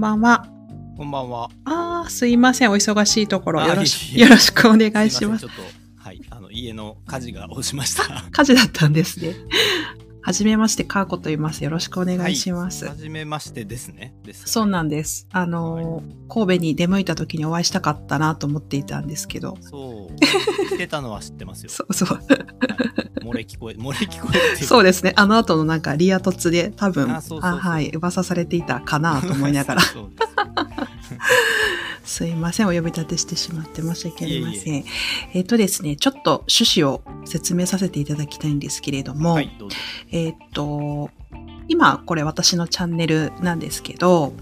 んばんは。こんばんは。ああ、すいません。お忙しいところ、あよろし よろしくお願いします。いませんちょっと、はい、あの、家の火事が押しました。火事だったんですね。はじめまして、かーこと言います。よろしくお願いします。はじめましてですね。です。そうなんです。あのー、神戸に出向いた時にお会いしたかったなと思っていたんですけど。そう。来てたのは知ってますよ。そうそう。はい漏れ聞こえ、漏れ聞こえってそうですね。あの後のなんかリア突で多分、あはい、噂されていたかなと思いながら。す すいません。お呼び立てしてしまって申し訳ありません。えっ、とですね、ちょっと趣旨を説明させていただきたいんですけれども、はい、ど。えっ、と、今これ私のチャンネルなんですけど、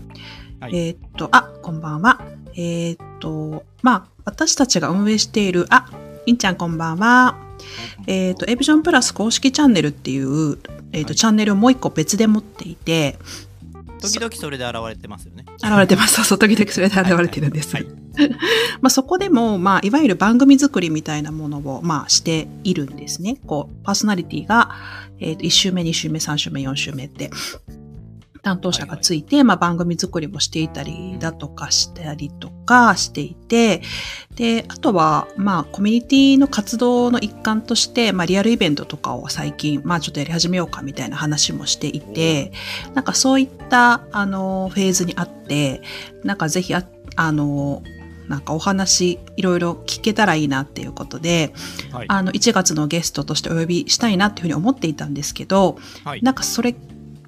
はいえっ、と、あ、こんばんは。えっ、と、まあ、私たちが運営している、あ、いんちゃんこんばんは。えっ、と、エビジョンプラス公式チャンネルっていう、えっ、と、はいチャンネルをもう一個別で持っていて、時々それで現れてますよね。現れてます。そう時々それで現れてるんです。はい まあそこでも、まあ、いわゆる番組作りみたいなものを、まあ、しているんですね。こう、パーソナリティが、えっ、と、1週目、2週目、3週目、4週目って、担当者がついて、まあ、番組作りもしていたりだとかしたりとかしていて、で、あとは、まあ、コミュニティの活動の一環として、まあ、リアルイベントとかを最近、まあ、ちょっとやり始めようかみたいな話もしていて、なんかそういった、あの、フェーズにあって、なんかぜひあ、あの、なんかお話いろいろ聞けたらいいなっていうことで、はい。あの、1月のゲストとしてお呼びしたいなっていうふうに思っていたんですけど、はい。なんかそれ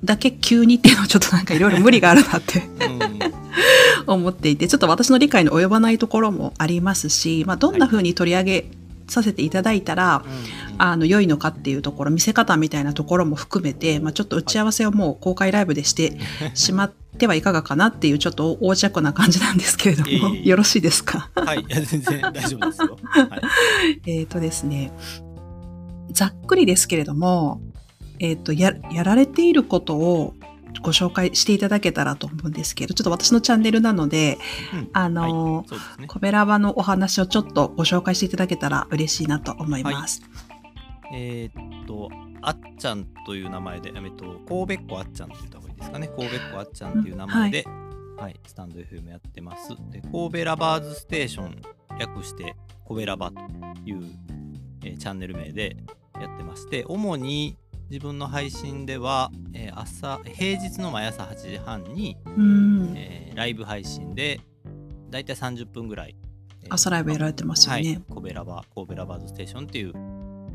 だけ急にっていうのはちょっとなんかいろいろ無理があるなってうん思っていて、ちょっと私の理解の及ばないところもありますし、まあ、どんな風に取り上げさせていただいたら、うんあの、良いのかっていうところ、見せ方みたいなところも含めて、まあ、ちょっと打ち合わせをもう公開ライブでしてしまってはいかがかなっていう、ちょっと横着な感じなんですけれども、いえいえいえよろしいですか？はい。いや、全然大丈夫ですよ。はい。えっとですね、ざっくりですけれども、えっ、と、や、やられていることをご紹介していただけたらと思うんですけど、ちょっと私のチャンネルなので、うんあのね。コベラバのお話をちょっとご紹介していただけたら嬉しいなと思います。えーっと、あっちゃんという名前で、えっと、神戸っ子あっちゃんって言った方がいいですかね。神戸っ子あっちゃんっていう名前で、はい、スタンド FM やってます。で、神戸ラバーズステーション、略して、神戸ラバという、えーチャンネル名でやってまして、主に自分の配信では、えー朝、平日の毎朝8時半に、うん。えーライブ配信で、だいたい30分ぐらい、えー朝ライブやられてますよね。はい、神戸ラバー、神戸ラバーズステーションっていう、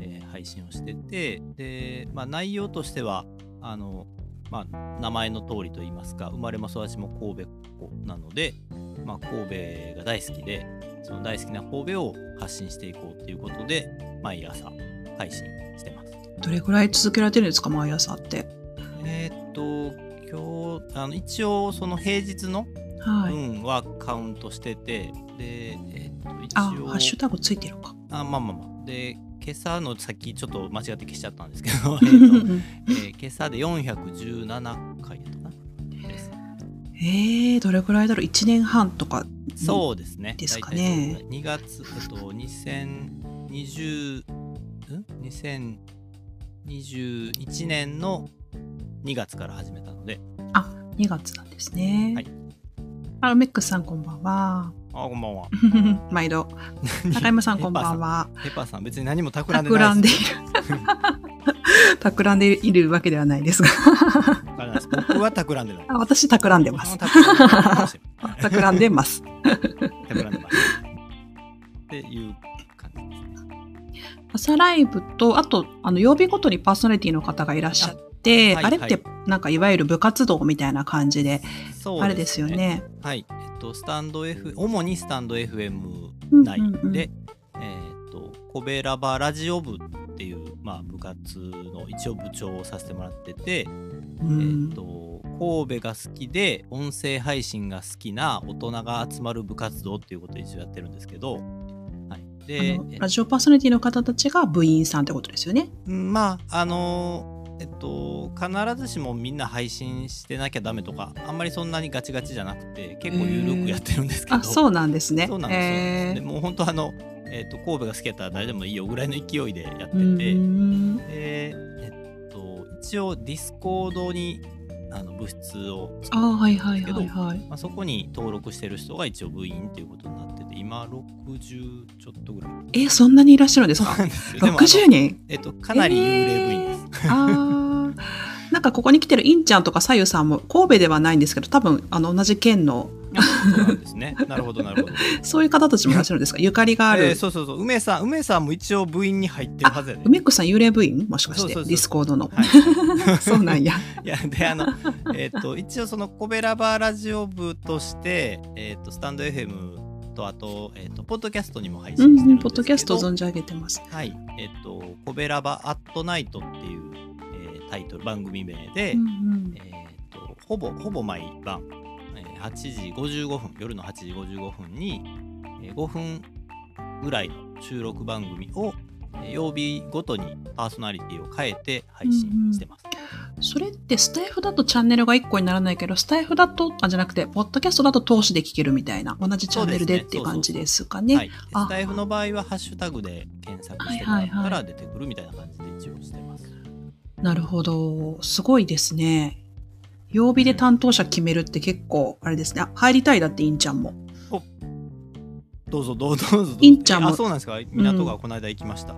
えー配信をしてて、で、まあ、内容としては、あの、まあ、名前の通りと言いますか、生まれも育ちも神戸っ子なので、まあ、神戸が大好きで、その大好きな神戸を発信していこうということで、毎朝配信してます。どれぐらい続けられてるんですか、毎朝って？えーっと、今日、あの一応、その平日のはい。分はカウントしてて、で、えーっと、一あ、応、ハッシュタグついてるか。あまあまあまあ。で、今朝のさっきちょっと間違って消しちゃったんですけど、え えー今朝で417回やったかな。えー、どれぐらいだろう ?1 年半とか。そうですね。ですかね大体そう2月、えっと、2020、ん？?2021 年の2月から始めたので、2月なんですね。はいあ、メックスさんこんばんは。あ、こんばんは。毎度。中山さんこんばんは。ペッパーさん。別に何も企んでないる。企んでいるわけではないですが。僕は企んでない。あ私、企んでます。企んでます。企んでます。っていう。朝ライブと、あと、あの、曜日ごとにパーソナリティの方がいらっしゃって、あ,、あはいれって、なんか、いわゆる部活動みたいな感じで、そうあれですよ。ね。はい。えっと、スタンド F、主にスタンド FM うん内で、えっと、コベラバラジオ部っていう、まあ、部活の一応部長をさせてもらってて、うんえっと、神戸が好きで、音声配信が好きな大人が集まる部活動っていうことを一応やってるんですけど、で、のラジオパーソナリティの方たちが部員さんってことですよね？うんまああのーえっと必ずしもみんな配信してなきゃダメとかあんまりそんなにガチガチじゃなくて結構ゆるくやってるんですけど、あ、そうなんですね。そうなんですよ、えでもう本当あの、えっと神戸が好きやったら誰でもいいよぐらいの勢いでやってて、でえっと一応ディスコードにあの部室をああ、はいはい作るんですけどそこに登録してる人が一応部員っていうことになってて今60ちょっとぐらいえ、そんなにいらっしゃるんですか？ですよでもあの ?60 人？えっと、かなり幽霊部員です。ああ。なんかここに来てるインちゃんとかさゆさんも神戸ではないんですけど、多分あの同じ県のあそうなんですね。なるほど、なるほど。そういう方たちもいらっしゃるんですか？ゆかりがある。えーそうそうそう。梅さん、梅さんも一応部員に入ってるはずやで、梅子さん幽霊部員？もしかしてそうそうそうディスコードの。はい。そうなんや。いや、で、あの、えっ、と、一応そのコベラバーラジオ部として、えっ、と、スタンド FM と、あと、えっ、と、ポッドキャストにも配う信してるんですけど、ん、ポッドキャスト存じ上げてます。はい。えっ、と、コベラバアットナイトっていう、えータイトル、番組名で、うんうんえー、とほぼほぼ毎晩、えー8時55分夜の8時55分に、えー5分ぐらいの収録番組を、えー曜日ごとにパーソナリティを変えて配信してます。それってスタイフだとチャンネルが1個にならないけど、スタイフだと、あ、じゃなくて、ポッドキャストだと通しで聞けるみたいな、同じチャンネルでっていう感じですかね。スタイフの場合はハッシュタグで検索してもらったはいはいはら出てくるみたいな感じで一応してます。なるほど。すごいですね。曜日で担当者決めるって結構、あれですね。あ、入りたいだって、インちゃんも。どうぞどうぞどうぞどうぞ。いんちゃんもそうなんですか？港がこの間行きました。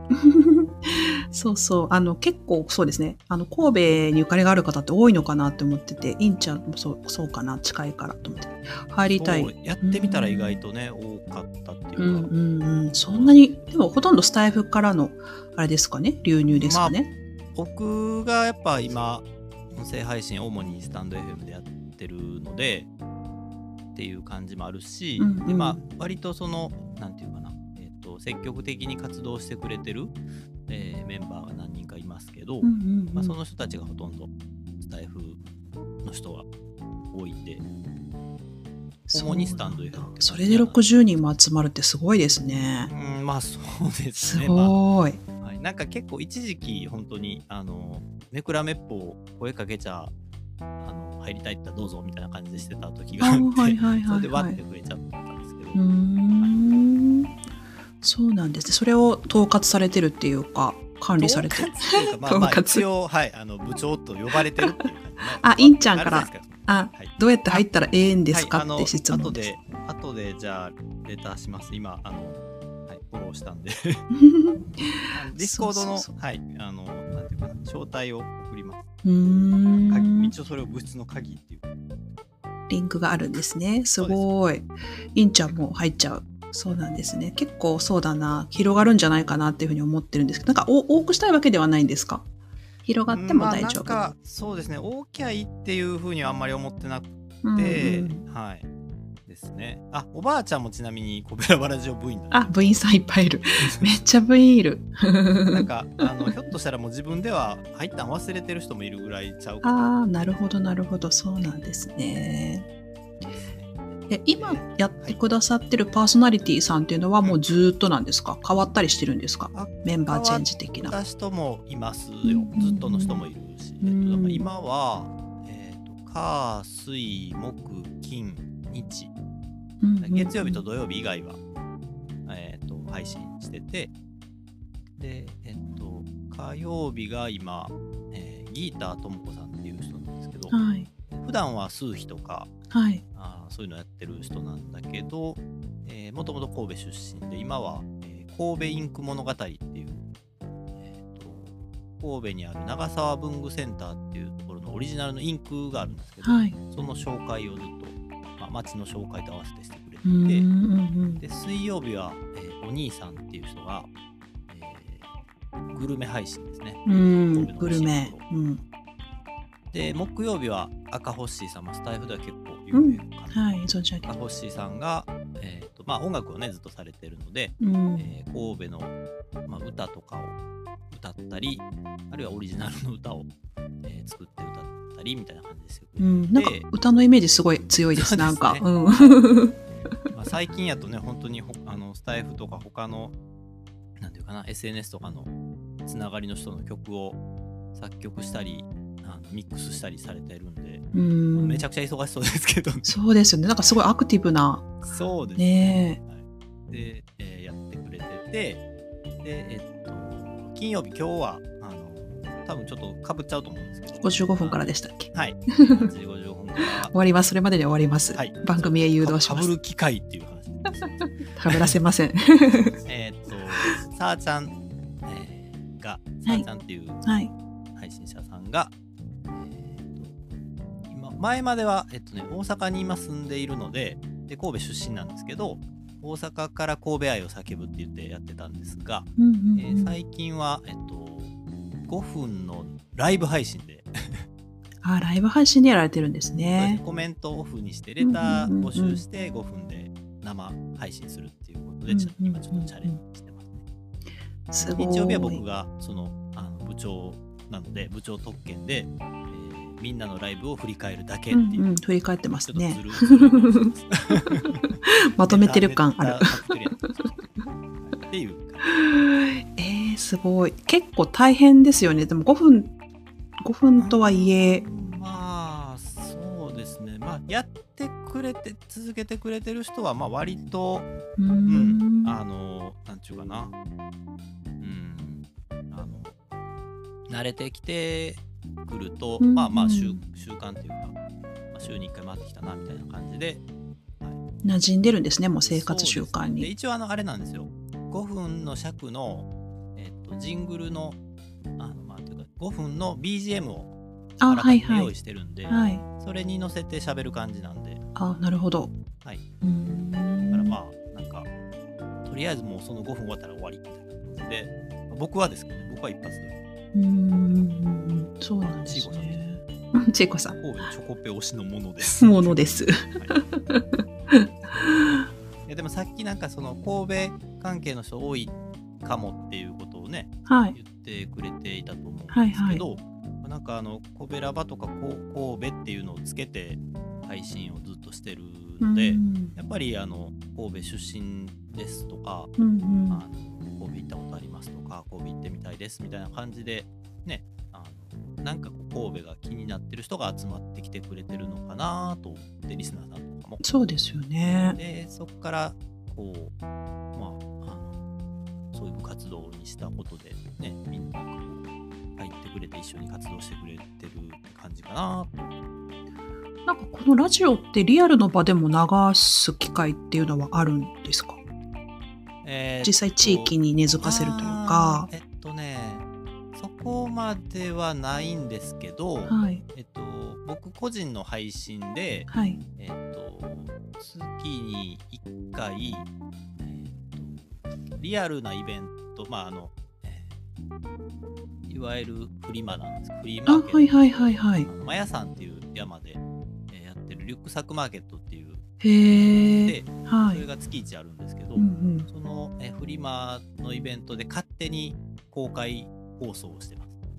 そうそう。あの、結構そうですね。あの、神戸にゆかりがある方って多いのかなって思ってて、インちゃんもそう、そうかな、近いからと思って。入りたい。やってみたら意外とね、多かったっていうか。うんうんうん。そんなに、でもほとんどスタイフからの、あれですかね、流入ですかね？僕がやっぱ今音声配信主にスタンド FM でやってるのでっていう感じもあるし、うんうんでまあ割とそのなんていうかな、えっと積極的に活動してくれてる、えーメンバーが何人かいますけど、うんうんうんまあ、その人たちがほとんどスタイフの人が多いんで主にスタンド FM それで60人も集まるってすごいですね。うんまあそうですすね。まあごい。はい、なんか結構一時期本当にあのめくらめっぽ声かけちゃあの入りたいったらどうぞみたいな感じでしてた時がああって、はいはいそれではいはい割って。くれちゃったんですけど、うーん。そうなんですね。それを統括されてるっていうか、管理されてる。統括まあ まあ統括一応はいあの部長と呼ばれてるっていう感じ、ね、あインちゃんからあはいどうやって入ったらええんですかって質問後です。で後でじゃあレターします今あのはいフォローしたんでディスコードのはいあのなんていうかな招待を送りますうん。一応それを部室の鍵っていうリンクがあるんですね。すごい。インちゃんも入っちゃう。そうなんですね。結構そうだな。広がるんじゃないかなっていうふうに思ってるんですけど、なんかお多くしたいわけではないんですか？広がっても大丈夫。まあ、なんかそうですね大きゃいいっていうふうにはあんまり思ってなくうんて、うんはいですねあおばあちゃんもちなみにコベラバラジオ部員なんであ、部員さんいっぱいいる。めっちゃ部員いる。なんかあのひょっとしたらもう自分では入ったん忘れてる人もいるぐらいちゃうかなああ、なるほど、なるほど。そうなんですね。え今やってくださってるパーソナリティさんっていうのはもうずーっとなんですか？変わったりしてるんですか？あメンバーチェンジ的な。た人もいますうんよずっとの人もいるし、えっうんと、今は、えっと火水木金日うんうんうん月曜日と土曜日以外は、えっと配信しててでえっと火曜日が今、えーギーターともこさんっていう人なんですけど、はい。普段は数秘とかはい。あーそういうのやってる人なんだけどもともと神戸出身で今は、えー神戸インク物語っていう、えーと神戸にある長沢文具センターっていうところのオリジナルのインクがあるんですけど、はい。その紹介をずっと、まあ、街の紹介と合わせてしてくれてて、うんで水曜日は、えーお兄さんっていう人が、えーグルメ配信ですねグルメ。うん。で木曜日は赤ホッシーさん、まあ、スタイフでは結構有名かな、はい。存じ上げて赤ホッシーさんが、えーとまあ、音楽をねずっとされてるので、うん。えー神戸の、まあ、歌とかを歌ったりあるいはオリジナルの歌を、えー作って歌ったりみたいな感じですよ、うん、なんかで歌のイメージすごい強いです、ね。なんか。うん。まあ、最近やとね本当にほあのスタイフとか他のなんていうかな SNS とかのつながりの人の曲を作曲したりあのミックスしたりされてるんで、うん。めちゃくちゃ忙しそうですけど、そうですよね。なんかすごいアクティブな。そうですね。はい、で、えーやってくれててでえっと金曜日今日は多分ちょっとかぶっちゃうと思うんですけど。55分からでしたっけ？はい。8時55分から終。わります。それまでに終わります。はい番組へ誘導します。かぶる機会っていう話。かぶらせません。えーっと、さあちゃん、えーが、さあちゃんっていうはい。配信者さんが、えーっと今前までは、えっとね、大阪に今住んでいるのでで神戸出身なんですけど大阪から神戸愛を叫ぶって言ってやってたんですが、えー最近は、えっと、5分のライブ配信で、あ、ライブ配信でやられてるんですね。コメントをオフにしてレター募集して5分で生配信するっていうことで、ちょうんうんうん。今ちょっとチャレンジしてますね。す。日曜日は僕がそのあの部長なので部長特権で、えーみんなのライブを振り返るだけっていう、うんうん、振り返ってますね。まとめてる感あるっていう感えー、すごい。結構大変ですよね。でも5分、5分とはいえ、じまあそうですねまあやってくれて続けてくれてる人はまあ割とうんん。あのなんちゅうかなうんあの慣れてきてくると、うんまあまあ習習慣っていうか、まあ、週に1回回ってきたなみたいな感じで馴染んでるんですね、もう生活習慣そうですね。一応あのあれなんですよ5分の尺の、えっとジングルのあのまあというか5分の BGM をあ、用意。してるんで、はい。それに乗せて喋る感じなんであ、なるほど。はい。うーん。だからまあなんかとりあえずもうその5分終わったら終わりみたいな感じで僕はですけどね僕は一発でうーん。そうなんですね。うんちいこさん。神戸のチョコペ推しのものです。ものです。はいいやでもさっきなんかその神戸関係の人多いかもっていうことをねはい。言ってくれていたと思うんですはいはい。けど、なんかあの神戸ラバとか神戸っていうのをつけて配信をずっとしてるので、うん。やっぱりあの神戸出身ですとか、うんうん。あの神戸行ったことありますとか神戸行ってみたいですみたいな感じでねなんか神戸が気になってる人が集まってきてくれてるのかなと思ってリスナーさんとかも。そうですよね。でそこからこうまああのそういう部活動にしたことでねみんながこう入ってくれて一緒に活動してくれてる感じかなと。なんかこのラジオってリアルの場でも流す機会っていうのはあるんですか？えー実際地域に根付かせるというか。えこまではないんですけど、はい。えっと僕個人の配信ではい。えっと月に1回、えっとリアルなイベントまああの、えーいわゆるフリマなんですフリーマあ、ーケットはいはいはいはいマヤ山っていう山で、えーやってるリュックサックマーケットっていうへえ。で、はい。それが月1あるんですけど、うんうん。その、えーフリマのイベントで勝手に公開放送をして。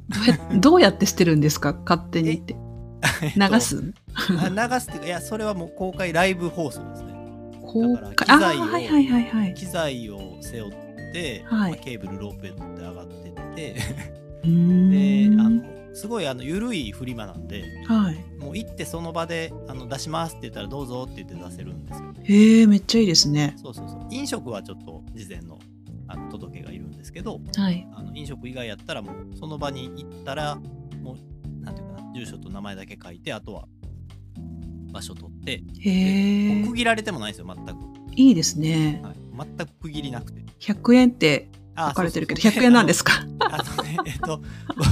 どうやって捨てるんですか？勝手にって。流す？あ流すっていうかいやそれはもう公開ライブ放送ですね。公開？あ機材をーはいはいはいはい。機材を背負って、はいまあケーブルロープへ乗って上がってって であのすごいあの緩いフリマなんではい。もう行ってその場であの出しますって言ったらどうぞって言って出せるんですへえ、めっちゃいいですね。そうそうそう飲食はちょっと事前のあの届けがいるんですけどはい。あの飲食以外やったらもうその場に行ったらもうなんていうかな住所と名前だけ書いてあとは場所取って区。切られてもないんですよ全く、いいですね。はい、全く区切りなくて100円ってあ書かれてるけど、そうそうそう100円なんですか？あのねえっと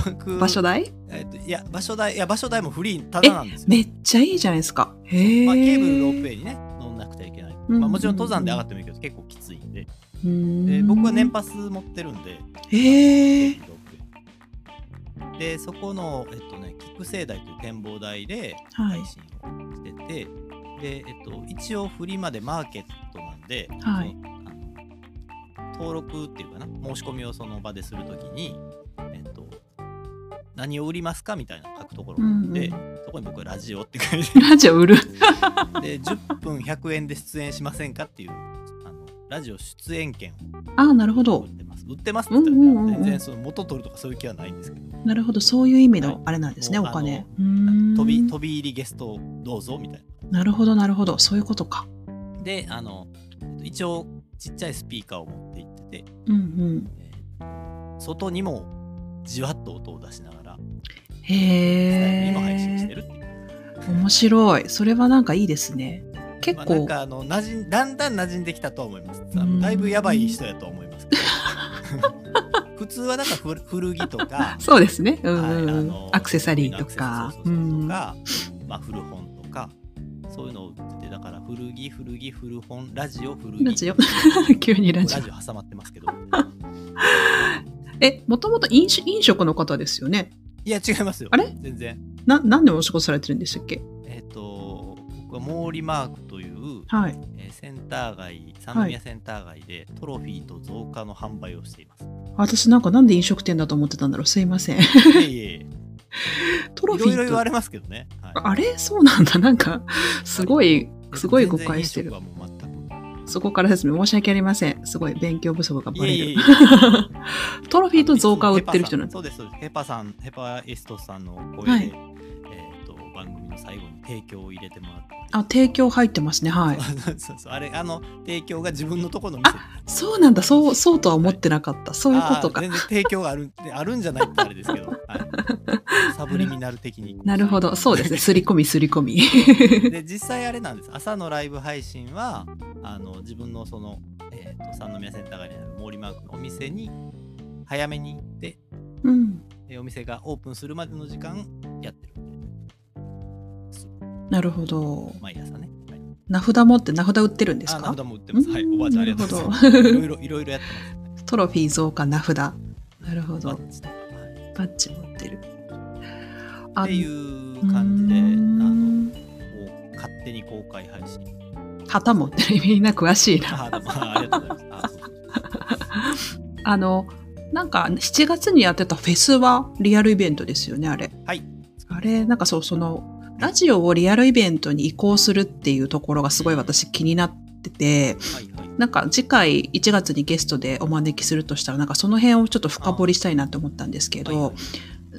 僕場所代？えっと、いや場所代いや場所代もフリーただなんですよめっちゃいいじゃないですか。へえ。まあ、ケーブルロープウェイにね乗んなくちゃいけない、うんまあ、もちろん登山で上がってもいいけど結構で僕は年パス持ってるんで。へえケー。でそこのえっとね菊生台という展望台ではい。配信をしてて、で、えっと、一応フリまでマーケットなんで、はい。登録っていうかな申し込みをその場でするときに、えっと、何を売りますかみたいな書くところがあって、うんそこに僕はラジオって書いて。ラジオ売る。で10分100円で出演しませんかっていうラジオ出演権ああ、なるほを売どっ。てます売ってますって言ったら、うんうん全然その元取るとかそういう気はないんですけどなるほど。そういう意味はいのあれなんですね、もうお金。飛び飛び入りゲストどうぞみたいななるほど、なるほど。そういうことか。であの一応ちっちゃいスピーカーを持って行ってて、うんうん。えー外にもじわっと音を出しながらなスタイルにも配信してへる。面白い。それはなんかいいですね。結まあ、なん構、かあの馴染んだんだん馴染んできたとは思います。だいぶやばい人やとは思います。普通はなんか古古着とか、そうですね。うんはいアクセサリーとか。まあ古本とか、そういうのを売ってて、だから古着、古着、古本、ラジオ、古着。ラジオ 急にラジオラ。ジオ挟まってますけど。え、もともと飲食の方ですよね？いや、違いますよ。あれ？全然。な、なんでお仕事されてるんでしたっけ？えっ、と、僕は毛利マークという、はい。えーセンター街、三宮センター街でトロフィーと増加の販売をしています。私なんかなんで飲食店だと思ってたんだろう。すいません。いえいえい トロフィーと。ろいろ言われますけどね。はいあれ？そうなんだ。なんか、すごい、すごい誤解してる。そこからですね、申し訳ありません。すごい勉強不足がバレる。いえいえいえ トロフィーと増加を売ってる人なんです。そうです、そうです。ヘパさん、ヘパエストさんの声で、はいの最後に提供を入れてもらって。あ、提供入ってますね。はい。そうそう。あれ、あの、提供が自分のところの店。そうなんだ。そう、そうとは思ってなかった。そういうことかあー。全然提供があるあるんじゃないってあれですけど、はい、サブリミナル的に。なるほど。そうですね。すり込み、すり込み。で実際あれなんです朝のライブ配信はあの自分のその、えー、と三宮センター街にある毛利マークのお店に早めに行ってうん。でお店がオープンするまでの時間やってるなるほど。毎朝ね、はい、名札持って名札売ってるんですか？あ名札も売ってます。はい。うんおばあちゃんありがとうございます。いろいろいろいろやってます。トロフィー増加名札。なるほど。バッジとかはいバッジ持ってる。っていう感じであのこう勝手に公開配信。旗持ってる。みんな詳しいな。あでもあありがとうございます。あそう。そうあの、なんか7月にやってたフェスはリアルイベントですよね、あれ。はい。あれ、なんかそう、その、ラジオをリアルイベントに移行するっていうところがすごい私気になってて、なんか次回1月にゲストでお招きするとしたら、なんかその辺をちょっと深掘りしたいなって思ったんですけど、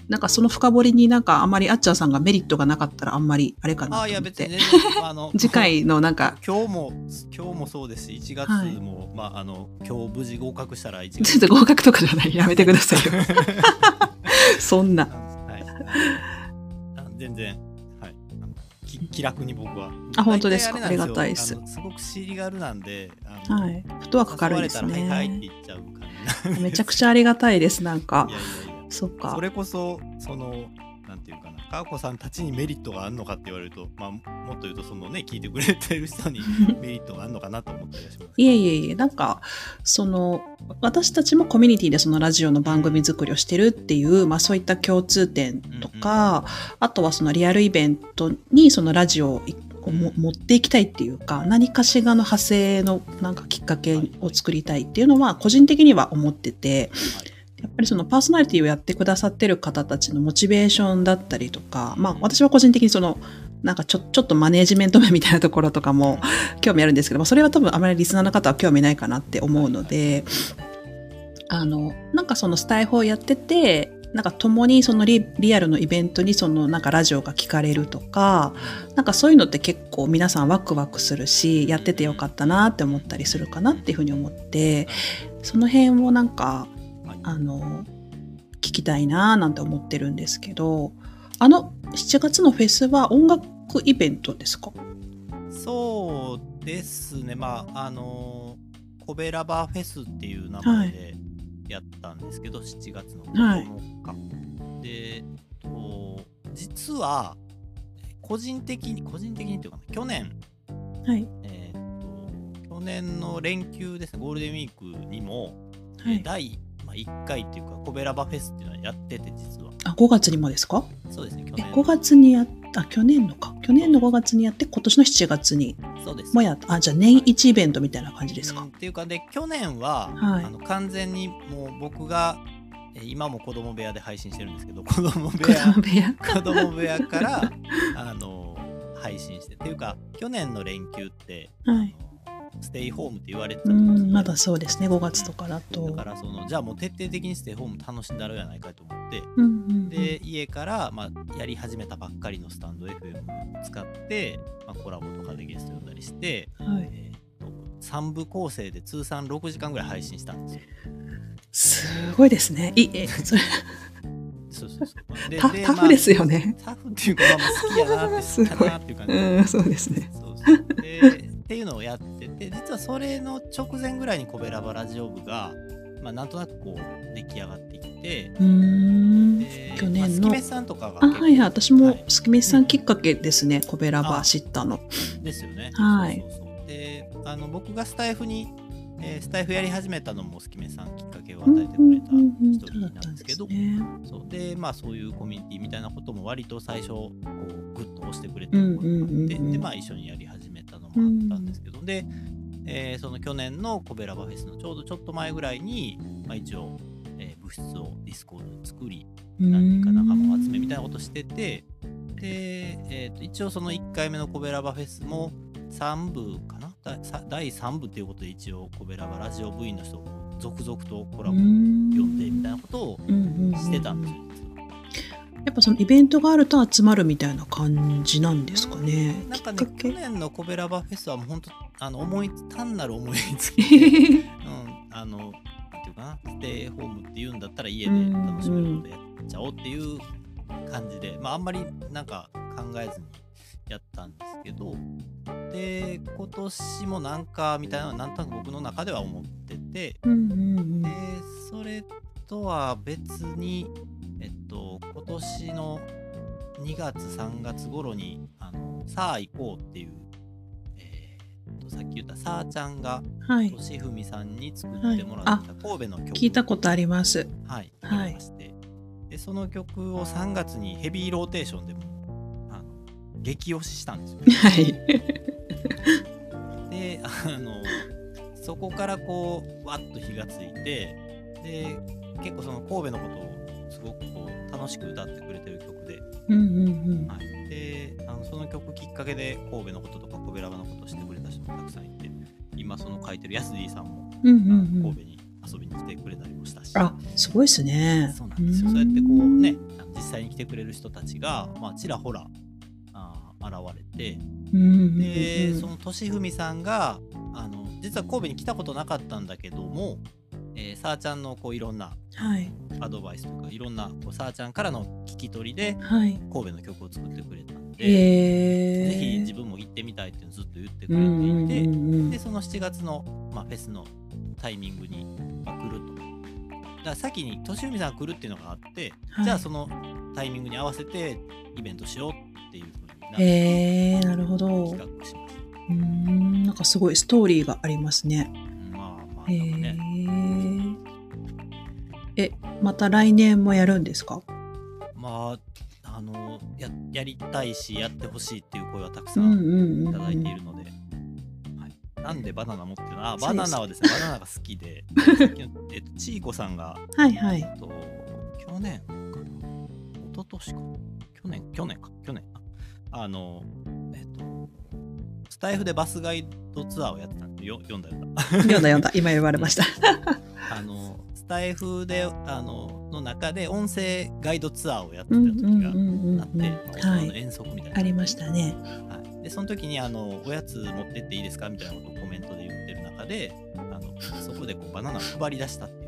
なんかその深掘りになんかあんまりあっちゃんさんがメリットがなかったらあんまりあれかなあいやと思って。別に全然あの 次回のなんか、今日も今日もそうですし1月はいも、まああの今日無事合格したら1ちょっ月と合格とかじゃない。やめてくださいよ。そんな。はいあ全然気楽に僕は。あ本当ですか？ありがたいです。すごく尻軽なんではい。フットワーク軽いです誘われたらはいめちゃくちゃありがたいです、なんか。い。やいやいや。そっか。そ。れこそそのていうかなかこさんたちにメリットがあるのかって言われるとまあもっと言うとそのね聞いてくれてる人に メリットがあるのかなと思ったりはします。いえいえいえ、なんか、その、私たちもコミュニティでそのラジオの番組作りをしてるっていう、まあそういった共通点とか、あとはそのリアルイベントにそのラジオをも持っていきたいっていうか、何かしらの派生のなんかきっかけを作りたいっていうのは個人的には思ってて、はいやっぱりそのパーソナリティをやってくださってる方たちのモチベーションだったりとか、まあ私は個人的にその、なんかちょちょっとマネージメント面みたいなところとかも興味あるんですけど、まあそれは多分あまりリスナーの方は興味ないかなって思うので、あの、なんかそのスタイフをやってて、なんか共にそのリリアルのイベントにそのなんかラジオが聞かれるとか、なんかそういうのって結構皆さんワクワクするし、やっててよかったなって思ったりするかなっていうふうに思って、その辺をなんかはいあの、聞きたいなぁなんて思ってるんですけど、あの、7月のフェスは音楽イベントですか？そうですね、まあ、あのーコベラバーフェスっていう名前でやったんですけど、7月のはい9日。で、と実は、個人的に、個人的にっていうかな、去年、はい。えーと、去年の連休ですね、ゴールデンウィークにも、はい。第、まあ、1回っていうか、コベラバフェスっていうのをやってて、実は。あ、5月にもですか？そうですね、去え、年。5月にやった、去年のか。去年の5月にやって、今年の7月にそうです。もやった。あ、じゃあ年一イベントみたいな感じですか？うん。っていうかで去年は、はいあの完全にもう僕がえー今も子供部屋で配信してるんですけど 子供部子屋供部屋？子供部屋からあの配信してっていうか去年の連休って、はい。あのステイホームって言われてたまだそうですね、5月とかだだとか。らそのじゃあもう徹底的にステイホーム楽しんだろうやないかと思ってうんうんうん、で家から、まあ、やり始めたばっかりのスタンド FM を使って、まあ、コラボとかでゲスト呼んだりして、はい。えー、と3部構成で通算6時間ぐらい配信したんですよ。すごいですね。い、え、そうそうそう。でタでタフですよね。まあタフっていうか、まあ、まあ好きやなって、好きだなっていう感じ。うん、そうですね。そうそうでっていうのをやってて実はそれの直前ぐらいにコベラバラジオ部が、まあ、なんとなくこう出来上がってきて、うーん。で去年のまあ、スキメさんとかがはいはい。私もはいスキメスさんきっかけですね。コベラバー知ったの。ですよね。はいそうそうそうであの僕がスタイフに、えースタイフやり始めたのもスキメさんきっかけを与えてくれた一人なんですけど、ね。そうでまあそういうコミュニティみたいなことも割と最初こうグッと押してくれてうんる子があって、うんうんうんでまあ一緒にやり始めたあったんですけど、で、えーその去年のコベラバフェスのちょうどちょっと前ぐらいに、まあ、一応、えー部室をディスコードに作り何人か仲間を集めみたいなことしててで、えーと一応その1回目のコベラバフェスも3部かな？第3部っていうことで一応コベラバラジオ部員の人を続々とコラボ呼んでみたいなことをしてたんですよ。やっぱそのイベントがあると集まるみたいな感じなんですかね。なんかねきっかけ？去年のコベラバフェスはもう本当あの思い単なる思いつきで、うん、あのなんていうかなステイホームっていうんだったら家で楽しめることやっちゃおうっていう感じで、まああんまりなんか考えずにやったんですけどで今年もなんかみたいなのはなんとなく僕の中では思っててうんうんうん。でそれとは別に年の2月3月頃にあのさあ行こうっていう、えーっとさっき言ったさあちゃんがはい。としふみさんに作ってもらった神戸の曲、聞いたことあります。はい、はいありまして、でその曲を3月にヘビーローテーションでもあの激推ししたんですよね。はい。であのそこからこうわっと火がついてで結構その神戸のことをすごくこう楽しく歌ってくれてる曲で,、うんうんうん。はい、であのその曲きっかけで神戸のこととか神戸ラバのことをしてくれた人もたくさんいて今その書いてるヤスディさんも、うんうんうん神戸に遊びに来てくれたりもしたし。あ、すごいですね。そうなんですよ。そうやってこうね、実際に来てくれる人たちが、まあ、ちらほらあー現れて、うんうんうんで、そのとしふみさんが、あの実は神戸に来たことなかったんだけども、えー、さあちゃんのこういろんなはい。アドバイスとか、いろんなこうさあちゃんからの聞き取りで、はい。神戸の曲を作ってくれたんで、えー。ぜひ自分も行ってみたいってずっと言ってくうれていて、んうんで、その7月の、まあ、フェスのタイミングに、まあ、来ると。だから先にとしふみさんが来るっていうのがあって、はいじゃあそのタイミングに合わせてイベントしようっていうふうになってへえー、なるほど。企画しました。うーん、なんかすごいストーリーがありますね。まあまあ、へなんかね、え。え、また来年もやるんですか？まあ、あのや、やりたいし、やってほしいっていう声はたくさうん。いただいているので、はい、なんでバナナ持ってるの？あ、バナナはですね、バナナが好きで、えっと、ちいこさんが、はいはい。えっと、去年かな？一昨年か去年、去年か、去年か。あの、えっと、スタイフでバスガイドツアーをやってたんで、よ読んだよな。読んだ読んだ。今言われました。あの、スタイフで、あの、の中で音声ガイドツアーをやってうんた時があって。遠足みたいな。ありましたね。はい、でその時にあのおやつ持ってっていいですかみたいなことをコメントで言ってる中であのそこでこうバナナを配り出したってい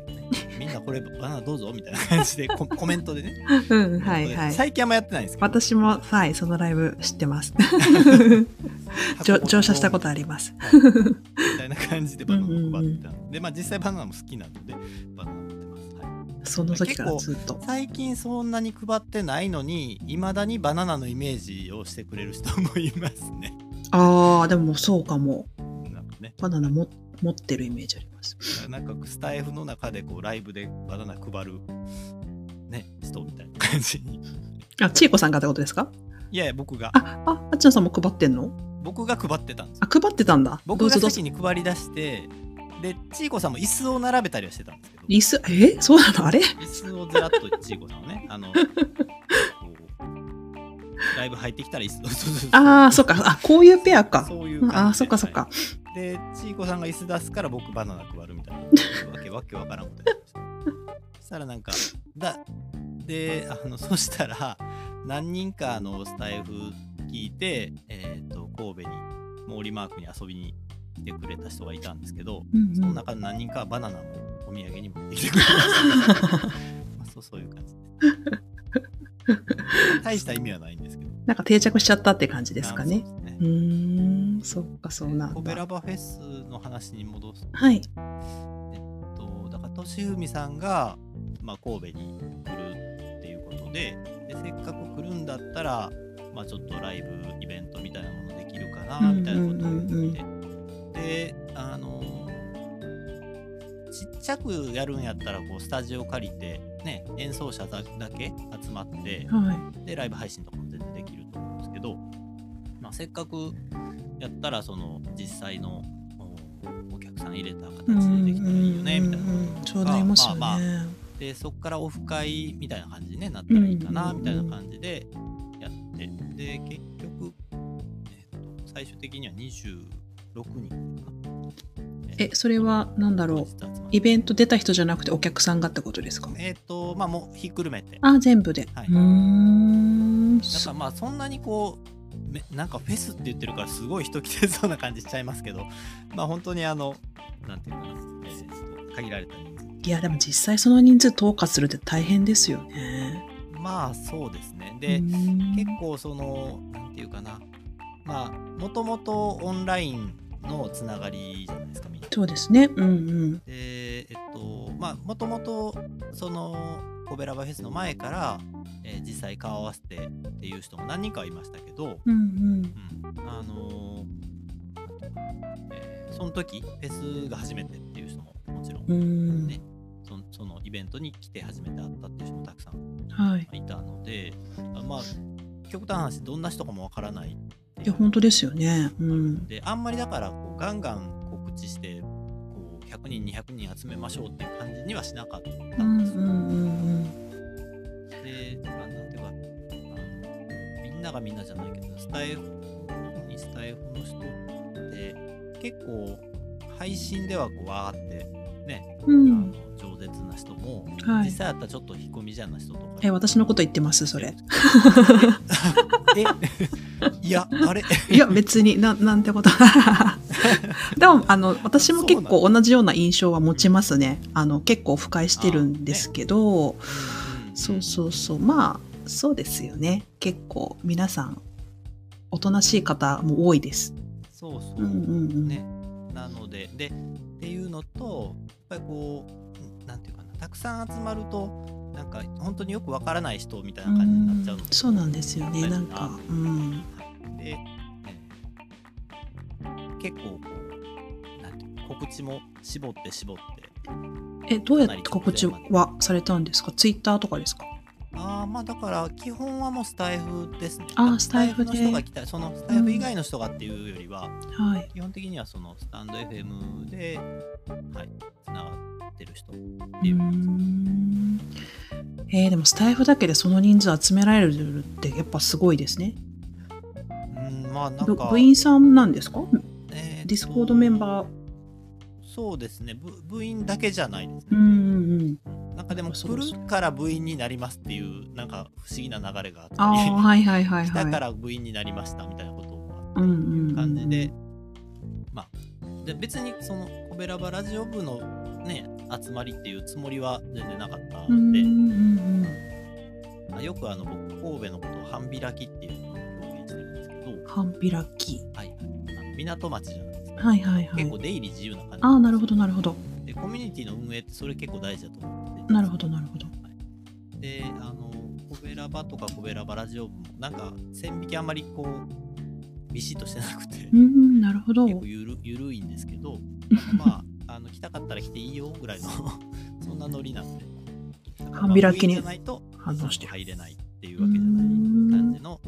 うねみんなこれバナナどうぞみたいな感じでコ コメントでね、うん、はいはい。最近あんまやってないんですけど私も、はい、そのライブ知ってます。乗乗車したことあります。みたいな感じでバナナを配ってたので、まあ実際バナナも好きなのでバナナ持ってます、はい、その時からずっと。最近そんなに配ってないのにいまだにバナナのイメージをしてくれる人もいますねああ、でもそうかも。ねバナナも持ってるイメージあります。なんかスタイフの中でこうライブでバナナ配るね人みたいな感じに。あ、ちいこさんがってことですか？いやいや僕が。あ、あ、あっちゃんさんも配ってんの？僕が配ってたんですよ。あ、配ってたんだ。僕が先に配り出してでちいこさんも椅子を並べたりはしてたんですけど。椅子、え？そうなの？あれ？椅子をずらっとちいこさんをねあのライブ入ってきたら ああ、そっか。あ、こういうペアか。そういうああ、そっかそっか。はいでちいこさんが椅子出すから僕バナナ配るみたいなわけわけわからんことやました そしたらなんかだであのそしたら何人かあのスタイフ聞いて、えー、と神戸に毛利マークに遊びに来てくれた人がいたんですけど、うんうんその中の何人かはバナナもお土産に持ってきてくれました まあそうそういう感じです大した意味はないんですけど。なんか定着しちゃったって感じですかね。うねん、そっか、そうなんコベラだ。バフェスの話に戻すと、はい。えっと、だから、としふみさんが、まあ、神戸に来るっていうことでで、せっかく来るんだったら、まあ、ちょっとライブイベントみたいなものできるかな、みたいなことを言って、で、あのちっちゃくやるんやったら、こう、スタジオ借りて、ね、演奏者だだけ集まって、はでライブ配信とかもできると思うんですけど、まあ、せっかくやったらその実際のおお客さん入れたい。形でできたらいいよねみたいなうんそうなりますよね。まあまでそこからオフ会みたいな感じに、ね、なったらいいかなうんみたいな感じでやってで結局、えっと最終的には26人かなえ、それはなんだろう？イベント出た人じゃなくてお客さんがってことですか？えっ、とまあもうひっくるめてあ、全部で。はいうーん。なんかまあそんなにこうめなんかフェスって言ってるからすごい人来てそうな感じしちゃいますけど まあ本当にあのなんていうかな、え限られた人数いや、でも実際その人数統括するって大変ですよね。まあそうですねで、結構そのなんていうかなまあもともとオンラインのつながりじゃないですかみんなそうですね。うんうん。でえっとまあもともとそのコベラバフェスの前から、えー実際顔合わせてっていう人も何人かはいましたけど、うんうん。うん、あのーえーその時フェスが初めてっていう人ももちろん、うん。ねそのそのイベントに来て初めて会ったっていう人もたくさんはい。いたのであまあ極端な話どんな人かもわからないいや、本当ですよね。うん。であんまりだからこうガンガン告知してこう100人200人集めましょうっていう感じにはしなかったうんんですよ、うんうんで、まあ、なんていうかみんながみんなじゃないけどスタイフ特にスタイフの人って結構配信ではこうわーってね、うん。うあん。の饒舌な人も、はい実際やったらちょっと引っ込みじゃな人とかえ、私のこと言ってます、それ。えいやあれ？いや、別にな、なんてこと。でも、あの、私も結構同じような印象は持ちますね。あの、結構深いしてるんですけど、そうそうそう。まあ、そうですよね。結構、皆さん、おとなしい方も多いです。そうそう、うんうんうん。ねなのででっていうのとやっぱりこうなんていうかなたくさん集まるとなんか本当によくわからない人みたいな感じになっちゃうのうんそうなんですよね。なんか、うん。で、ね結構こうなんていうの告知も絞って絞ってえ、どうやって告知はされたんですか？ツイッターとかですか？ああまあだから基本はもうスタイフですねあースタイフでの人が来たそのスタイフ以外の人がっていうよりは、はい。基本的にはそのスタンド FM ではいつながってる人ってういう感じんえーでもスタイフだけでその人数集められるってやっぱすごいですね。うんまあなんかぶ部員さんなんですか？えディスコードメンバー。そうですね。部部員だけじゃないですね、うんうんうん。なんかでも来るから部員になりますっていうなんか不思議な流れがあったああ、りはいはいはい来たかはい。ら部員になりましたみたいなことをうんうんうん感じで、まあで別にそのコベラバラジオ部のね集まりっていうつもりは全然なかったうんので、うんうんまあよくあの僕神戸のことを半開きっていうのを表現してるんですけど、半開き。はい。港町じゃないはいはいはい結構。出入り自由な感じああ、なるほどなるほど。でコミュニティの運営ってそれ結構大事だと思っててなるほどなるほど。であのコベラバとかコベラバラジオ部もなんか線引きあんまりこうビシッとしてなくてうん、なるほど。結構ゆるゆるいんですけど まああの来たかったら来ていいよぐらいの そんなノリなんで半開きに反応してる。入れないっていうわけじゃない感じの、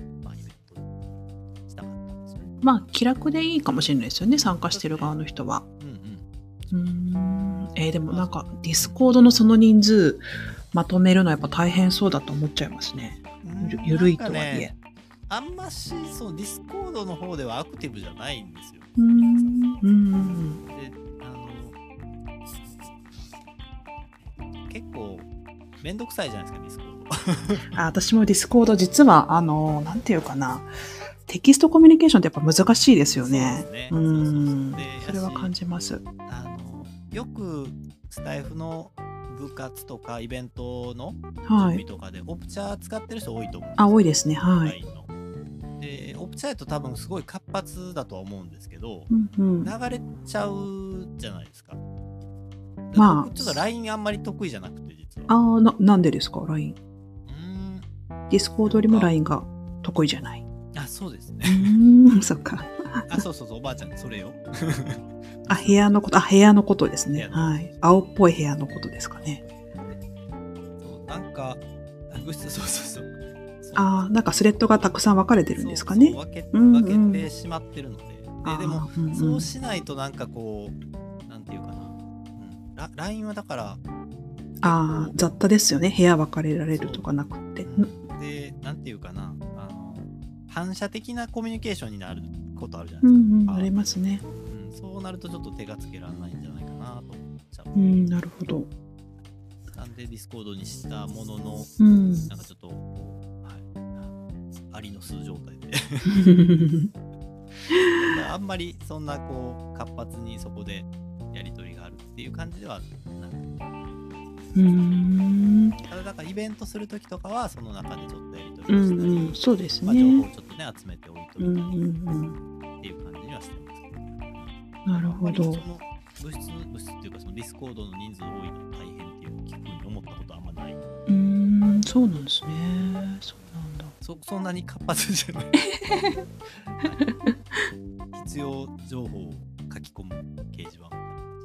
まあ、気楽でいいかもしれないですよね、参加してる側の人は。うんうんうーんえーでもなんかディスコードのその人数まとめるのはやっぱ大変そうだと思っちゃいますね。ゆるいとはいえねあんましそうディスコードの方ではアクティブじゃないんですよ。うーんうんであの結構めんどくさいじゃないですかディスコード。あ私もディスコード実はあのなんていうかなテキストコミュニケーションってやっぱ難しいですよね。そうんそれは感じます。あのよくスタイフの部活とかイベントの準はい。備とかで、オプチャー使ってる人多いと思うあ、多いでですね。はい。で、オプチャーやと多分すごい活発だとは思うんですけど、うんうん。流れちゃうじゃないですか。まあ僕ちょっと LINE あんまり得意じゃなくて、実は。ああ、な、なんでですか ?LINE。ディスコードよりも LINE が得意じゃない？あ、そうですうね。ーん、そっか。あ、そうそうそう、おばあちゃん、それよ。あ、部屋のこと、あ、部屋のことですね。はい。青っぽい部屋のことですかね。そうなんか、あ物質、そうそうそう。ああ、なんかスレッドがたくさん分かれてるんですかね。そうそう分けうんうん分けてしまってるので。あーででも、うんうんそうしないとなんかこう、なんていうかな。うん、ラ LINE はだから、ああ、雑多ですよね。部屋分かれられるとかなくって。うんで、なんていうかな。反射的なコミュニケーションになることあるじゃうないですか。んうん、ありますね。うん、そうなるとちょっと手がつけられないんじゃないかなと思っちゃう。うん、なるほど。なんでディスコードにしたものの、うん。なんかちょっと、はい、ありの数状態で。あんまりそんなこう活発にそこでやり取りがあるっていう感じではなくうーん。ただだからイベントするときとかはその中でちょっとやり取うりをしたり、んうん、そうですまあ、情報ねを。ちょっとね集めておいといたりんうん。っていう感じにはしてますけど、なるほど物質物質っていうかそのディスコードの人数多いの大変っていうふうに思ったことはあんまない。うーん、そうなんですね。そうなんだ。そそんなに活発じゃない。必要情報を書き込む掲示板。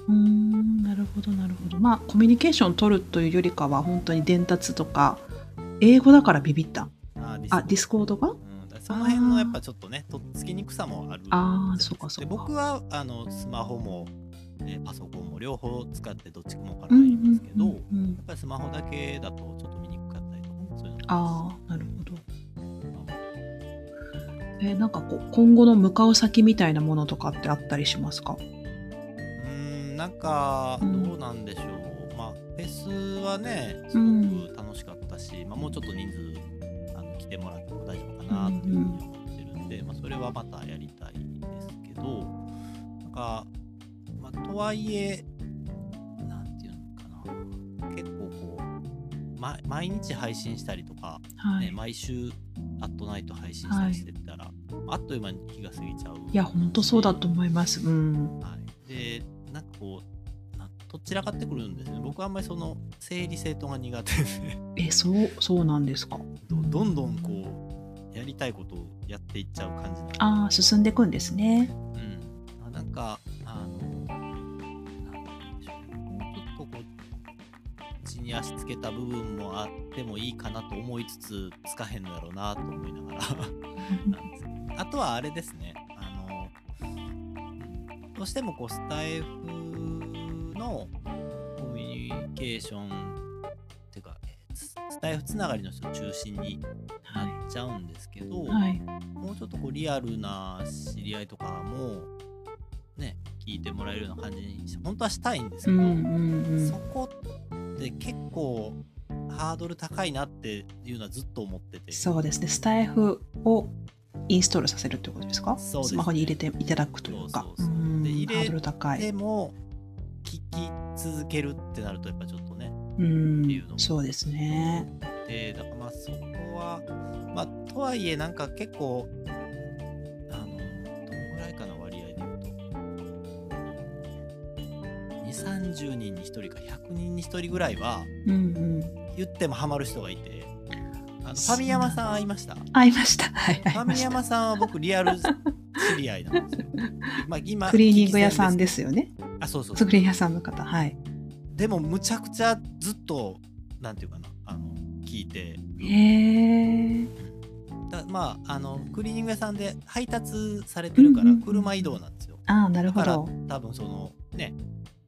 うーん、なるほど、なるほど。まあ、コミュニケーション取るというよりかは、本当に伝達とか、英語だからビビった。あディスコードが？その辺のやっぱちょっとね、とっつきにくさもある。あーそうかそうかで僕はあのスマホも、えーパソコンも両方使ってどっちもからいいんですけど、やっぱりスマホだけだとちょっと見にくかったりとか、そういうのああ、なるほど。えーなんかこう、今後の向かう先みたいなものとかってあったりしますか？うーん、なんかうんどうなんでしょう。まあ、フェスはね、すうんごく楽しかったし、まあ、もうちょっと人数あの来てもらっても大丈夫かなっていうふうに思ってるんで、まあ、それはまたやりたいですけど、なんか、まあ、とはいえ、なんていうのかな、結構こう、ま、毎日配信したりとか、ね、はい。毎週、アットナイト配信したりしてたら、あっという間に気が過ぎちゃう。いや、本当そうだと思います。うん。はい、でなんかこうなどちらかってくるんですね。僕はあんまりその整理整頓が苦手で。え、そう、そうなんですか？どどんどんこうやりたいことをやっていっちゃう感じああ、進んでいくんですね。うん、あなんかあのなんでしょうねもうちょっとこう地に足つけた部分もあってもいいかなと思いつつつかへんのやろうなと思いながら。なんですけどあとはあれですねどうしてもこうスタイフのコミュニケーションっていうかえーススタイフつながりの人を中心になっちゃうんですけど、はい。もうちょっとこうリアルな知り合いとかもね聞いてもらえるような感じにし本当はしたいんですけど、そこって結構ハードル高いなっていうのはずっと思っててそうですね。スタイフをインストールさせるってことですか？ねスマホに入れていただくというか。そう入れハードル高い。でも聞き続けるってなるとやっぱちょっとねうんっていうのもそうですね。でだからまあそこはまあとはいえなんか結構あのどんぐらいかな割合で言うと2 3 0人に1人か100人に1人ぐらいはうんうん。言ってもハマる人がいてあのファミヤマさん会いました？フ会いました。はい、会いァました。ミヤマさんは僕リアル知り合いなんですよ、まあ、今クリーニング屋さんでですよね。あそうそうそうクリーニング屋さんの方。はい。でもむちゃくちゃずっとなんていうかなあの聞いてへえ。だまああのクリーニング屋さんで配達されてるからうんうんうん車移動なんですよ、ああ、なるだからほど。多分そのね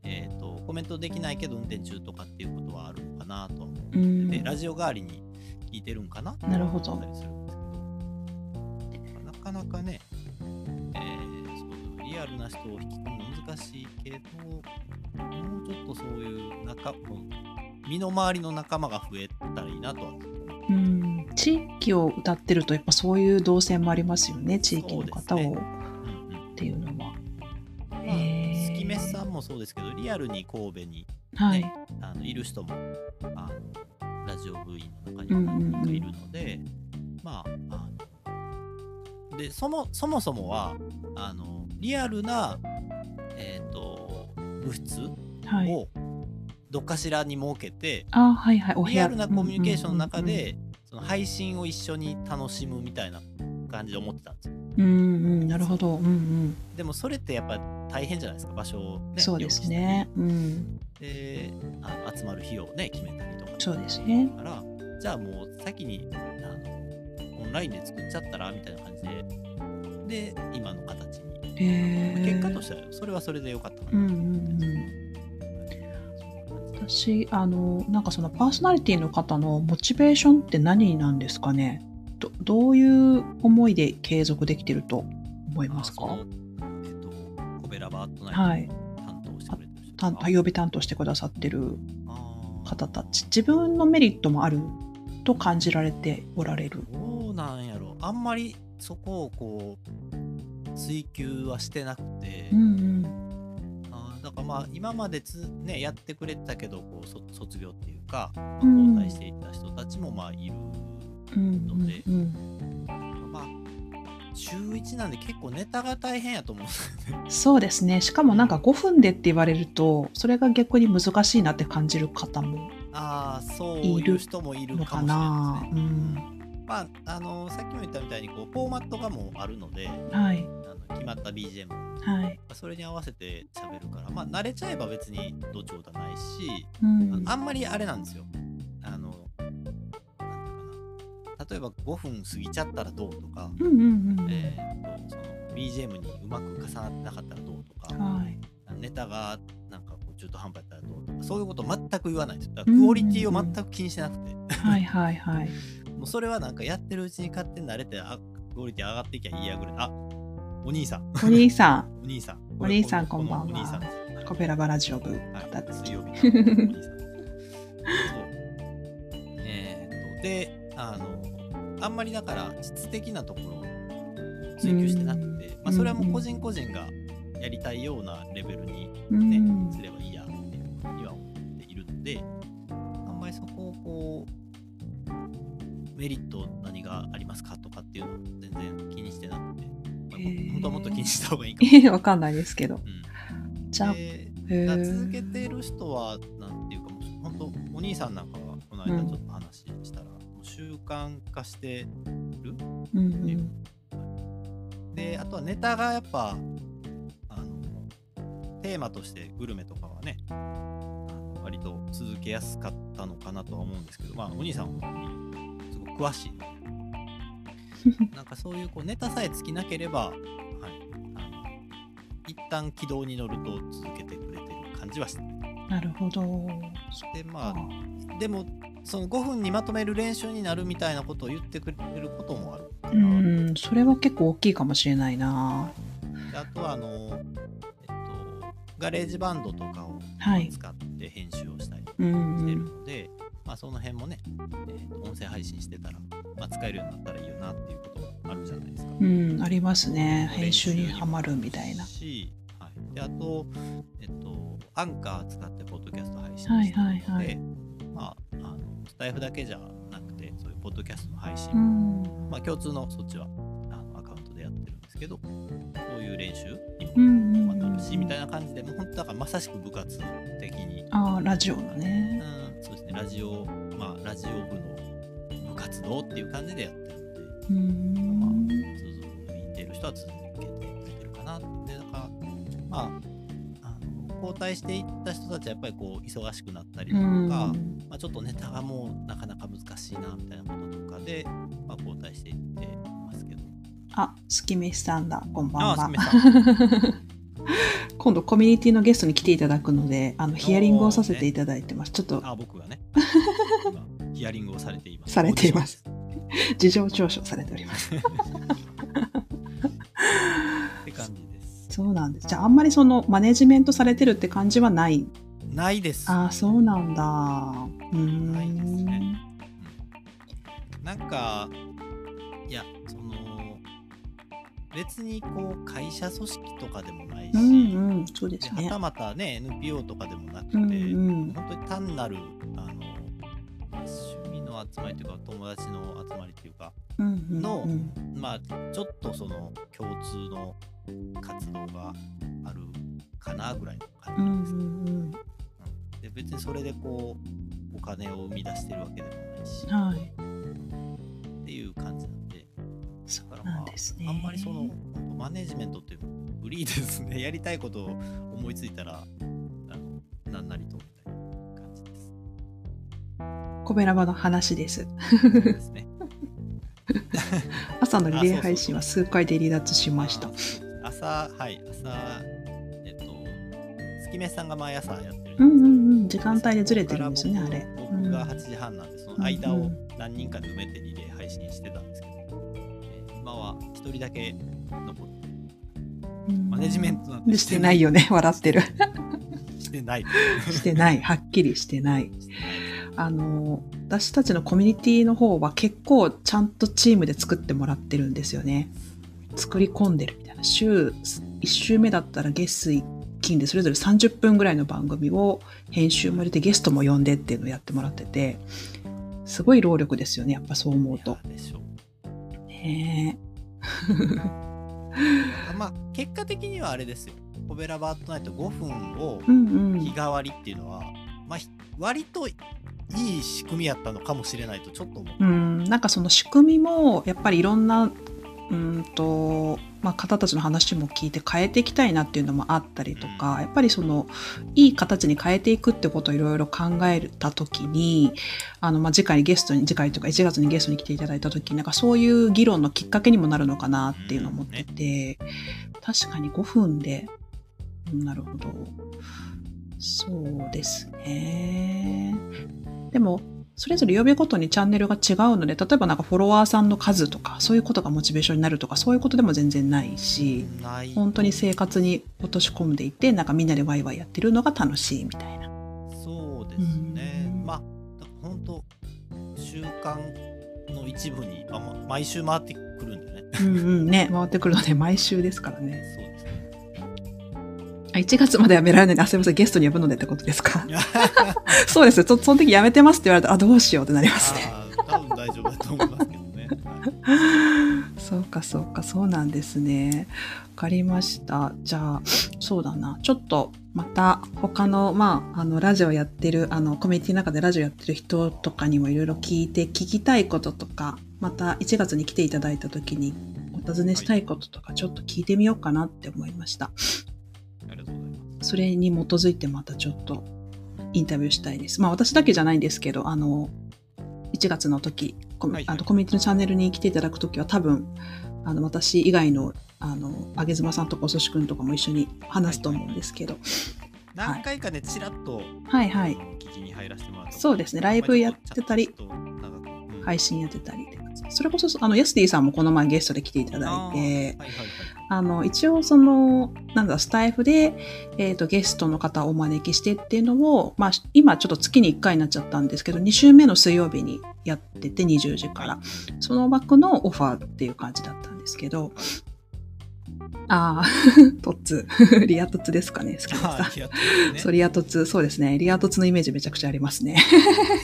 えっ、とコメントできないけど運転中とかっていうことはあるのかなとは思ううん。でラジオ代わりに聞いてるんかななるほどなかなかね、リアルな人を引き込むの難しいけどもうちょっとそういう仲もう身の回りの仲間が増えたらいいなとはうん。地域を歌ってると、やっぱそういう動線もありますよね。地域の方を、そうですねっていうのは。まあ、スキメスさんもそうですけどリアルに神戸にはい。あのいる人もあのラジオ部員の中うんうんうんにいるので、まああのでそもそもそもはあのリアルな、えー、と部室はい。をどっかしらに設けて、あ、はいはい。お部屋リアルなコミュニケーションの中で、その配信を一緒に楽しむみたいな感じで思ってたんですよ。うんうん、うんなるほど。うんうん。でもそれってやっぱ大変じゃないですか？場所を、ね、そうですね。うん。であの集まる費用をね決めたりとかそうですね。だからじゃあもう先にあのオンラインで作っちゃったらみたいな感じでで今の形に、へえ。結果としてはそれはそれで良かったかな、うんうんうん。私、あの、なんかそのパーソナリティの方のモチベーションって何なんですかね？どどういう思いで継続できてると思いますか？えっ、とコベラバートナはいイトを担当してくれてる人担とか。曜日担当してくださってる方たち、自分のメリットもあると感じられておられる。どうなんやろあんまりそこをこう追求はしてなくて、うんうん。あーだからまあ今までつ、ね、やってくれてたけどこうそ卒業っていうか、まあうん交代していった人たちもまあいる、うんのでまあ週1なんで結構ネタが大変やと思うね。そうですね。しかもなんか5分でって言われると、それが逆に難しいなって感じる方もああそうい人もいるのかかもしれなな。いですね。うん。まああのさっきも言ったみたいにこうフォーマットがもうあるのではい。あの決まった BGM はい。それに合わせて喋るからまあ慣れちゃえば別にどうちょうだないし、うん。あんまりあれなんですよ。あの、なんていうかな。例えば5分過ぎちゃったらどうとか、うんうんうん。えと、その BGM にうまく重なってなかったらどうとか、はい。ネタがなんかこう中途半端やったらどうとか、そういうこと全く言わないんですよ。だからクオリティを全く気にしてなくて、はいはいはい。もうそれはなんかやってるうちに勝手に慣れて、あクオリティ上がっていきゃいいやぐらい。あお兄さん、お兄さお兄さん。お兄さん ここんばんは。お兄さん。コペラバラジオ部。はい。水曜日のお兄さん。えーっとであのあんまりだから質的なところを追求してなくて、まあ、それはもう個人個人がやりたいようなレベルにうね、んすればいいやっていうふうには思っているのであんまりそこをこうメリット何がありますかとかっていうのを全然気にしてなくて、まあ本当はもっと気にした方がいいかもしれない。え わかんないですけど。うんじゃあ、続けてる人はなんていうかもう本当お兄さんなんかはこの間ちょっと話したら、もう習慣化してるうんうん。であとはネタがやっぱあのテーマとしてグルメとかはね割と続けやすかったのかなとは思うんですけどまあお兄さんは詳しい なんかそういうこうネタさえ尽きなければ、はい、あの一旦軌道に乗ると続けてくれてる感じはしてるなるほど。でまあでもその5分にまとめる練習になるみたいなことを言ってくれることもあるうん、それは結構大きいかもしれないな。であとはあの、えっと、ガレージバンドとかをはい。使って編集をしたりうんしてるうん。ので、まあ、その辺もね、えーと音声配信してたら、まあ、使えるようになったらいいよなっていうこともあるじゃないですか。うん、ありますね。編集にはまるみたいな。し、はい、であと、えっと、アンカー使ってポッドキャスト配信はいしてるので、はいはいまあ、あのスタイフだけじゃなくて、そういうポッドキャストの配信うもん。まあ、共通のそっちはあのアカウントでやってるんですけど、そういう練習にもなるし、みうんたいな感じで、もう本当だからまさしく部活的に、ああ、ラジオのね。うん、そうですね、ラジオ、まあ、ラジオ部の部活動っていう感じでやってるので、うまあん。、続いてる人は続けてくれてるかなって、だから、まあ、あの交代していった人たちはやっぱりこう忙しくなったりうとか、ん。まあ、ちょっとネタがもうなかなか難しいなみたいなこととかで、まあ、交代していってますけど。あ、スキメシさんだ。こんばんはあ。今度コミュニティのゲストに来ていただくので、あのヒアリングをさせていただいてます。ちょっとあ、僕がね、今ヒアリングをされています。されています。事情聴取されております。って感じです。そうなんです。じゃあ、あんまりそのマネジメントされてるって感じはない？ないです。ああ、そうなんだ。うーん。ないですねなんか、いや、その、別にこう会社組織とかでもし、うんうん、そうですね。ではた。またね NPO とかでもなくて、うんうん。本当に単なるあの趣味の集まりというか友達の集まりというかうんうんうん。のまあちょっとその共通の活動があるかなぐらいのうんう感じです、んうんで別にそれでこうお金を生み出してるわけでもないし。はい。っていう感じなんでそうだからまなんですね。ああんまりそのマネジメントっていうフリーですね やりたいことを思いついたらあのなんなりとみたいな感じですコベラバの話です。ですね朝のリレー配信は数回で離脱しましたあ。朝はい朝えっと月目さんが毎朝やってるうんうんうん、時間帯でずれてるんですよね、あれ。僕が8時半なんで、その間を何人かで埋めてリレー配信してたんですけど、えー今は1人だけ残ってうんマネジメントなんてでしてないよね、笑ってる。してない してない、はっきりしてない。あの、私たちのコミュニティの方は結構ちゃんとチームで作ってもらってるんですよね。作り込んでるみたいな。週1週目だったら月水金でそれぞれ30分ぐらいの番組を編集も入れてゲストも呼んでっていうのをやってもらってて、すごい労力ですよね、やっぱそう思うと。でしょうまあ結果的にはあれですよ。コベラバートナイト5分を。日替わりっていうのは、まあひ割といい仕組みやったのかもしれないとちょっと思う、うん、なんかその仕組みもやっぱりいろんなうんと、まあ、方たちの話も聞いて変えていきたいなっていうのもあったりとか、うん。やっぱりそのいい形に変えていくってことをいろいろ考えた時にあの、まあ、次回にゲストに次回とか1月にゲストに来ていただいた時になんかそういう議論のきっかけにもなるのかなっていうのを思ってて、確かに5分で、うんなるほど。そうですね。でもそれぞれ曜日ごとにチャンネルが違うので、例えばなんかフォロワーさんの数とか、そういうことがモチベーションになるとか、そういうことでも全然ないし、ない。本当に生活に落とし込んでいて、なんかみんなでワイワイやってるのが楽しいみたいな。そうですね。うん。まあ本当習慣の一部に、あま毎週回ってくるんでね。うんうんね、回ってくるので毎週ですからね。そうですねあ1月までやめられないので、あ、すみません、ゲストに呼ぶのでってことですか？そうですよ。そその時やめてますって言われたら、あ、どうしようってなりますね。多分大丈夫だと思いますけどね、は いそうか、そうか、そうなんですね。わかりました。じゃあ、そうだな。ちょっと、また、他の、まあ、あの、ラジオやってる、あの、コミュニティの中でラジオやってる人とかにもいろいろ聞いて、聞きたいこととか、また1月に来ていただいた時に、お尋ねしたいこととか、ちょっと聞いてみようかなって思いました。それに基づいてまたちょっと、インタビューしたいです。まあ、私だけじゃないんですけど、あの、1月の時、はいはい。あのコミュニティのチャンネルに来ていただく時は多分、あの、私以外の、あの、あげずまさんとかおそしくんとかも一緒に話すと思うんですけど、何回かねちらっとはい。はい。聞きに入らせてもらったそうですね。ライブやってたり配信やってたりって感じそれこそ、あの、ヤスティさんもこの前ゲストで来ていただいて、あーはいはいはいあの、一応その、なんだ、スタイフで、えっ、と、ゲストの方をお招きしてっていうのを、まあ、今ちょっと月に1回になっちゃったんですけど、2週目の水曜日にやってて、20時から。その枠のオファーっていう感じだったんですけど、ああ、トッツ、リアトツですかね、好きなさあー。やってますねそう、リアトツ、そうですね。リアトツのイメージめちゃくちゃありますね。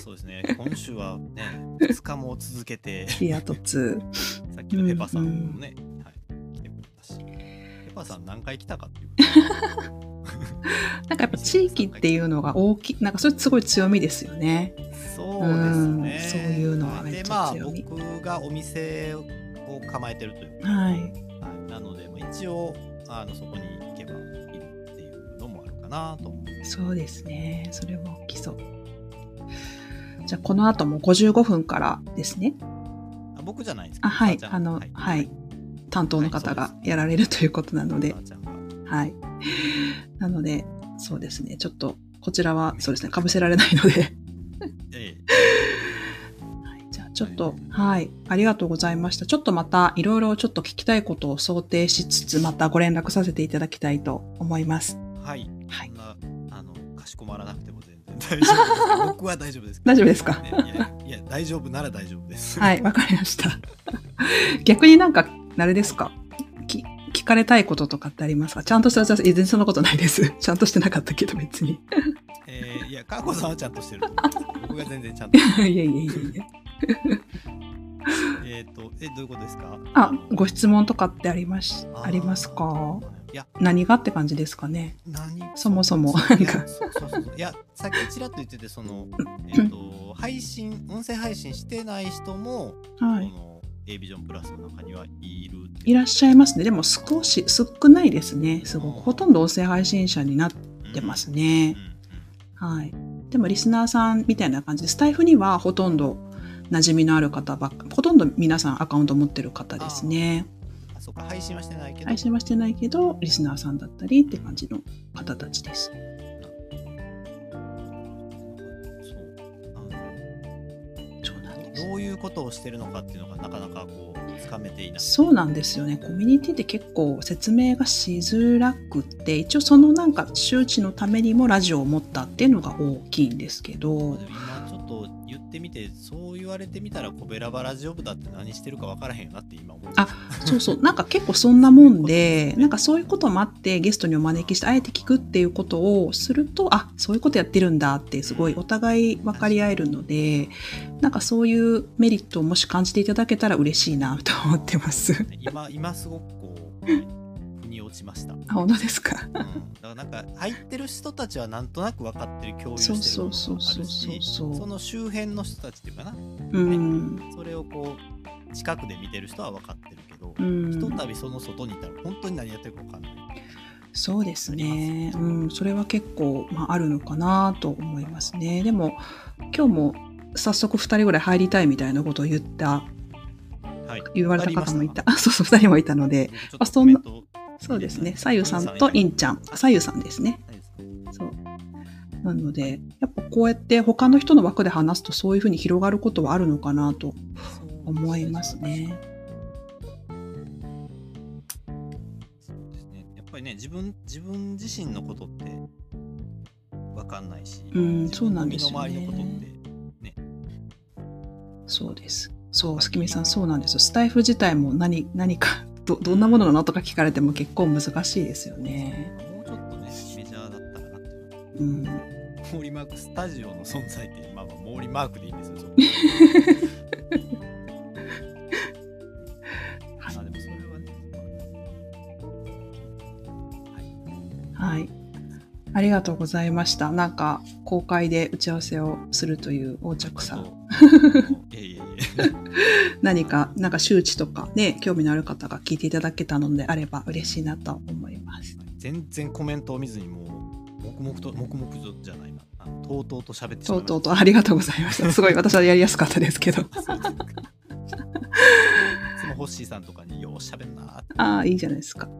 そうですね今週はね2日も続けてリアトツ。さっきのペパさんもね、はい、来てくれたしペパさん何回来たかっていうなんかやっぱ地域っていうのが大きい、なんかそれすごい強みですよね。そうですねうんそういうのはめっでちまあゃ強み僕がお店を構えてるというかはい。はい、なので、まあ、一応あのそこに行けばいるっていうのもあるかなと思う。そうですね。それも大きそう。じゃあこの後も55分からですね。あ僕じゃないですけどあ、はいあの、んはいはい。担当の方がやられるということなのでさ、ちゃんがはい。なので、そうですね。ちょっと、こちらは、そうですね。かぶせられないので、ちょっと、はい、ありがとうございました。ちょっとまたいろいろちょっと聞きたいことを想定しつつ、またご連絡させていただきたいと思います。えはい、はいあのかしこまらなくても全然大丈夫です。僕は大丈夫です。大丈夫ですか？ねいやいや大丈夫なら大丈夫です。はい、わかりました。逆になんか、あれですか？きかれたいこととかってありますか？ちゃんとした、全然そんなことないです。ちゃんとしてなかったけど別に。えー、いや、かこさんはちゃんとしてると思います。僕が全然ちゃんと。いやいやいやいや。えっと、え、どういうことですか？あ、ご質問とかってあります、ありますか？いや、何がって感じですかね？何？そもそもいやさっきちらっと言っててその、えっと配信音声配信してない人も、はい。A ビジョンプラスの中にはいるいらっしゃいますね。でも少し、少ないですね。すごく。ほとんど音声配信者になってますねはい。でもリスナーさんみたいな感じで、スタイフにはほとんど馴染みのある方ばっか、ほとんど皆さんアカウント持ってる方ですね。あそうか配信はしてないけど配信はしてないけど、リスナーさんだったりって感じの方たちです。ういうことをしてるのかっていうのがなかなかこうつかめていないそうなんですよね。コミュニティって結構説明がしづらくって、一応そのなんか周知のためにもラジオを持ったっていうのが大きいんですけど今ちょっと言ってみてそう言われてみたらコベラバラジオ部だって何してるか分からへんよなって今思いまあそうそう、なんか結構そんなもんで、なんかそういうこともあってゲストにお招きしてあえて聞くっていうことをすると、あ、そういうことやってるんだってすごいお互い分かり合えるので、なんかそういうメリットをもし感じていただけたら嬉しいなと思ってます。今今すごくこう落ちました、うん、あ、本当ですか？だからなんか入ってる人たちはなんとなく分かってる共有してるそうものがあるしその周辺の人たちっていうかな。うん。それをこう近くで見てる人は分かってるけど、うん。ひとたびその外にいたら本当に何やってるか分かんない。そうですね。うん、それは結構、まあ、あるのかなと思いますね。でも、今日も早速2人ぐらい入りたいみたいなことを言った、はい。言われた方もいた。ああ、そうそう、2人もいたので、あそんなそうですね。さゆさんとインちゃん。あさゆさんですね。そう。なので、やっぱこうやって他の人の枠で話すとそういうふうに広がることはあるのかなと思いますね。そうですね。やっぱりね、自分自分自身のことって分かんないし、うんそうなんですよね身の回りのことって、ね、そうです。そう、すきみさん、そうなんですよ。スタイフ自体も何、何か、ど、どんなものなのとか聞かれても結構難しいですよね。もうちょっとね、メジャーだったらなっていう。うん。モーリーマークスタジオの存在って、まあまあ、モーリーマークでいいんですよ。あでもそれはね、はい。ありがとうございました。なんか、公開で打ち合わせをするという横着さ。そういやいやいや。何か、なんか周知とかね、興味のある方が聞いていただけたのであれば嬉しいなと思います。全然コメントを見ずにもう黙々と黙々とじゃないなとうとうと喋ってしまいましたとうとうとありがとうございました。すごい私はやりやすかったですけど。いつもホッシーさんとかにようしゃべんなああ、いいじゃないですか。は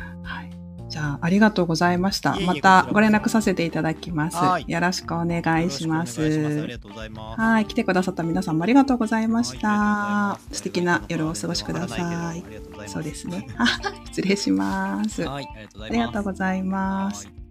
い。あ、ありがとうございました。いえいえまたご連絡させていただきますはい。よろしくお願いします。はい。来てくださった皆さんもありがとうございましはいた素敵な夜をお過ごしください。いそうですね。あ失礼します。はい、ありがとうございます。